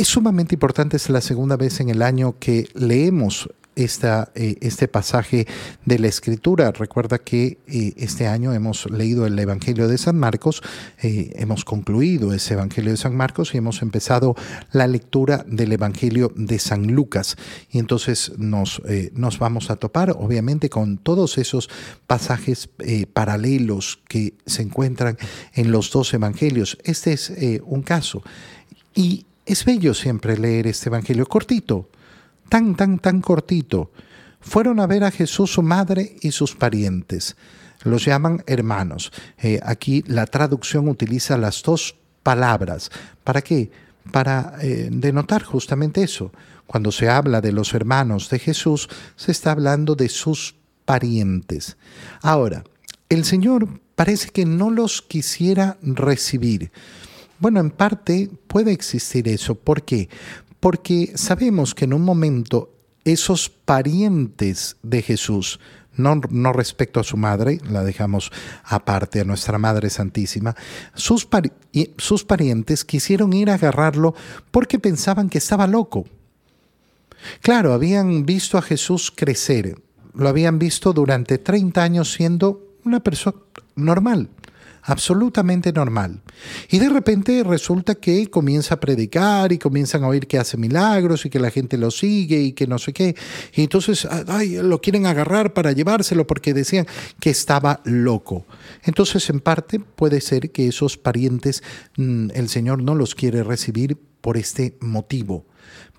Es sumamente importante, es la segunda vez en el año que leemos esta, eh, este pasaje de la Escritura. Recuerda que eh, este año hemos leído el Evangelio de San Marcos, eh, hemos concluido ese Evangelio de San Marcos y hemos empezado la lectura del Evangelio de San Lucas. Y entonces nos, nos vamos a topar, obviamente, con todos esos pasajes paralelos que se encuentran en los dos Evangelios. Este es un caso. Y es bello siempre leer este Evangelio cortito tan, tan, tan cortito. Fueron a ver a Jesús su madre y sus parientes. Los llaman hermanos. Eh, aquí la traducción utiliza las dos palabras. ¿Para qué? Para eh, denotar justamente eso. Cuando se habla de los hermanos de Jesús, se está hablando de sus parientes. Ahora, el Señor parece que no los quisiera recibir. Bueno, en parte puede existir eso. ¿Por qué? porque sabemos que en un momento esos parientes de Jesús, no, no, respecto a su madre, la dejamos aparte a nuestra Madre Santísima, sus, sus parientes quisieron ir a agarrarlo porque pensaban que estaba loco. Claro, habían visto a Jesús crecer, lo habían visto durante 30 años siendo una persona normal absolutamente normal. Y de repente resulta que comienza a predicar y comienzan a oír que hace milagros y que la gente lo sigue y que no sé qué. Y entonces ay, lo quieren agarrar para llevárselo porque decían que estaba loco. Entonces en parte puede ser que esos parientes mm, el Señor no los quiere recibir por este motivo.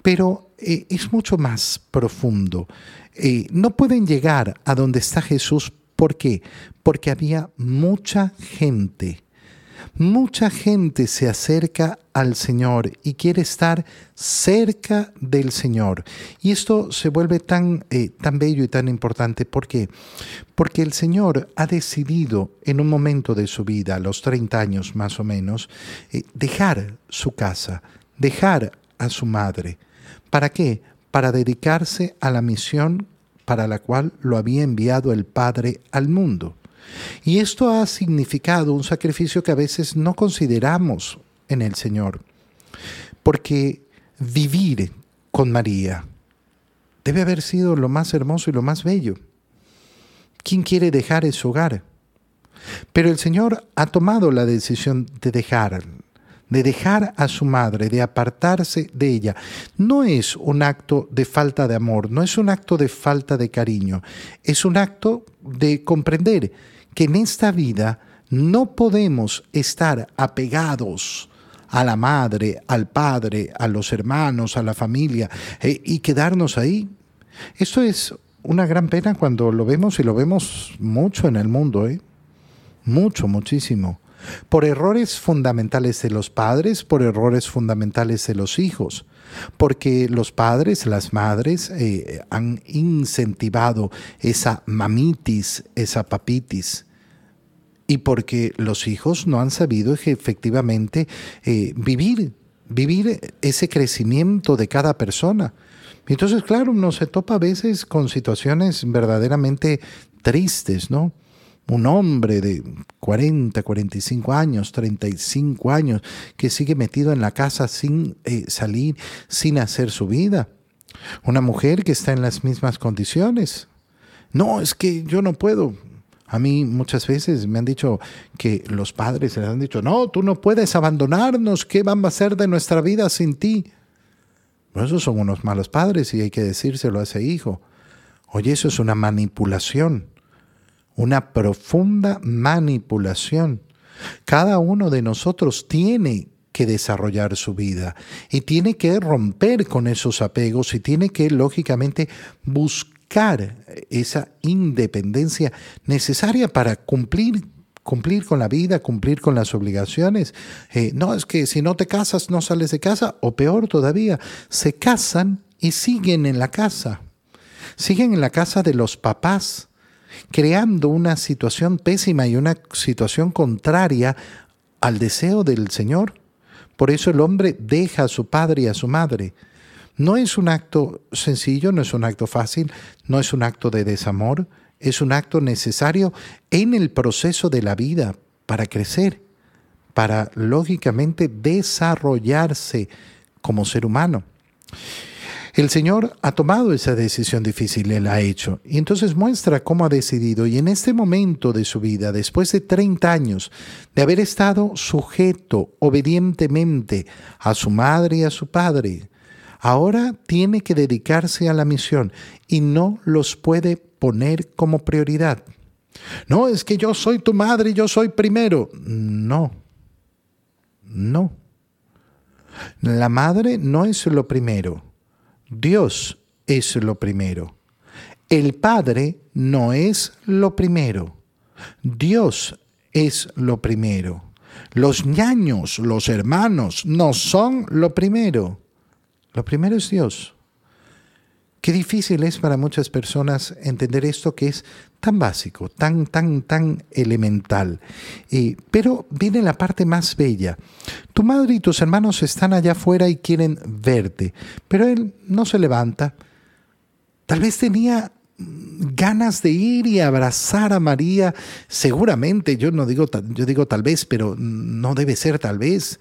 Pero eh, es mucho más profundo. Eh, no pueden llegar a donde está Jesús ¿Por qué? Porque había mucha gente. Mucha gente se acerca al Señor y quiere estar cerca del Señor. Y esto se vuelve tan, eh, tan bello y tan importante. ¿Por qué? Porque el Señor ha decidido en un momento de su vida, a los 30 años más o menos, eh, dejar su casa, dejar a su madre. ¿Para qué? Para dedicarse a la misión para la cual lo había enviado el Padre al mundo. Y esto ha significado un sacrificio que a veces no consideramos en el Señor, porque vivir con María debe haber sido lo más hermoso y lo más bello. ¿Quién quiere dejar ese hogar? Pero el Señor ha tomado la decisión de dejar de dejar a su madre, de apartarse de ella, no es un acto de falta de amor, no es un acto de falta de cariño, es un acto de comprender que en esta vida no podemos estar apegados a la madre, al padre, a los hermanos, a la familia eh, y quedarnos ahí. Esto es una gran pena cuando lo vemos y lo vemos mucho en el mundo, ¿eh? mucho, muchísimo por errores fundamentales de los padres, por errores fundamentales de los hijos, porque los padres, las madres eh, han incentivado esa mamitis, esa papitis, y porque los hijos no han sabido efectivamente eh, vivir, vivir ese crecimiento de cada persona. Entonces, claro, uno se topa a veces con situaciones verdaderamente tristes, ¿no? Un hombre de 40, 45 años, 35 años, que sigue metido en la casa sin eh, salir, sin hacer su vida. Una mujer que está en las mismas condiciones. No, es que yo no puedo. A mí muchas veces me han dicho que los padres les han dicho, no, tú no puedes abandonarnos, ¿qué van a hacer de nuestra vida sin ti? Pues esos son unos malos padres y hay que decírselo a ese hijo. Oye, eso es una manipulación una profunda manipulación. Cada uno de nosotros tiene que desarrollar su vida y tiene que romper con esos apegos y tiene que, lógicamente, buscar esa independencia necesaria para cumplir cumplir con la vida, cumplir con las obligaciones. Eh, no, es que si no te casas no sales de casa, o peor todavía, se casan y siguen en la casa. Siguen en la casa de los papás creando una situación pésima y una situación contraria al deseo del Señor. Por eso el hombre deja a su padre y a su madre. No es un acto sencillo, no es un acto fácil, no es un acto de desamor, es un acto necesario en el proceso de la vida para crecer, para lógicamente desarrollarse como ser humano. El Señor ha tomado esa decisión difícil, Él ha hecho, y entonces muestra cómo ha decidido, y en este momento de su vida, después de 30 años de haber estado sujeto obedientemente a su madre y a su padre, ahora tiene que dedicarse a la misión y no los puede poner como prioridad. No, es que yo soy tu madre y yo soy primero. No, no. La madre no es lo primero. Dios es lo primero. El Padre no es lo primero. Dios es lo primero. Los ñaños, los hermanos, no son lo primero. Lo primero es Dios. Qué difícil es para muchas personas entender esto que es tan básico, tan, tan, tan elemental. pero viene la parte más bella. Tu madre y tus hermanos están allá afuera y quieren verte, pero él no se levanta. Tal vez tenía ganas de ir y abrazar a María, seguramente, yo no digo, yo digo tal vez, pero no debe ser tal vez.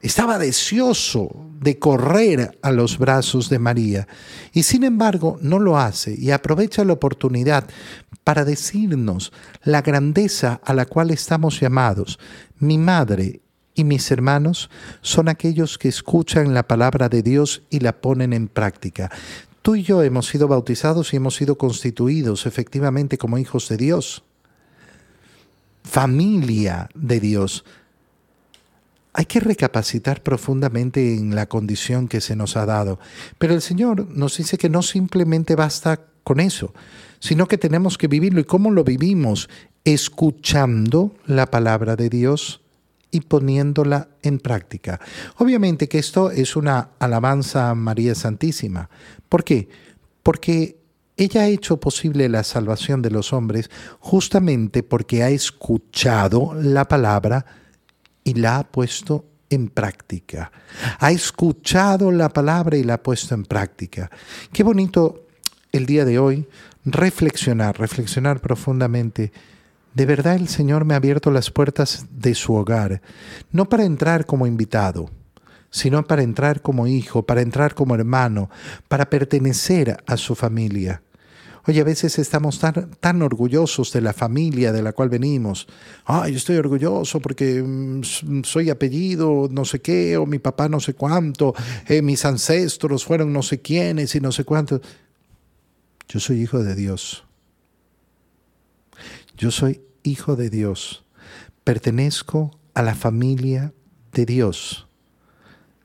Estaba deseoso de correr a los brazos de María y sin embargo no lo hace y aprovecha la oportunidad para decirnos la grandeza a la cual estamos llamados. Mi madre y mis hermanos son aquellos que escuchan la palabra de Dios y la ponen en práctica. Tú y yo hemos sido bautizados y hemos sido constituidos efectivamente como hijos de Dios, familia de Dios hay que recapacitar profundamente en la condición que se nos ha dado. Pero el Señor nos dice que no simplemente basta con eso, sino que tenemos que vivirlo. ¿Y cómo lo vivimos? Escuchando la palabra de Dios y poniéndola en práctica. Obviamente que esto es una alabanza a María Santísima. ¿Por qué? Porque ella ha hecho posible la salvación de los hombres justamente porque ha escuchado la palabra y la ha puesto en práctica. Ha escuchado la palabra y la ha puesto en práctica. Qué bonito el día de hoy reflexionar, reflexionar profundamente. De verdad el Señor me ha abierto las puertas de su hogar, no para entrar como invitado, sino para entrar como hijo, para entrar como hermano, para pertenecer a su familia. Oye, a veces estamos tan, tan orgullosos de la familia de la cual venimos. Ay, estoy orgulloso porque mm, soy apellido no sé qué, o mi papá no sé cuánto, eh, mis ancestros fueron no sé quiénes y no sé cuántos. Yo soy hijo de Dios. Yo soy hijo de Dios. Pertenezco a la familia de Dios.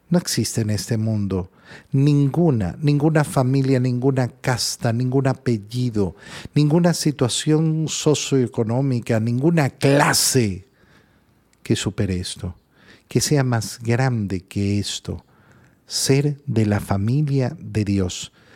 No existe en este mundo ninguna, ninguna familia, ninguna casta, ningún apellido, ninguna situación socioeconómica, ninguna clase que supere esto, que sea más grande que esto, ser de la familia de Dios,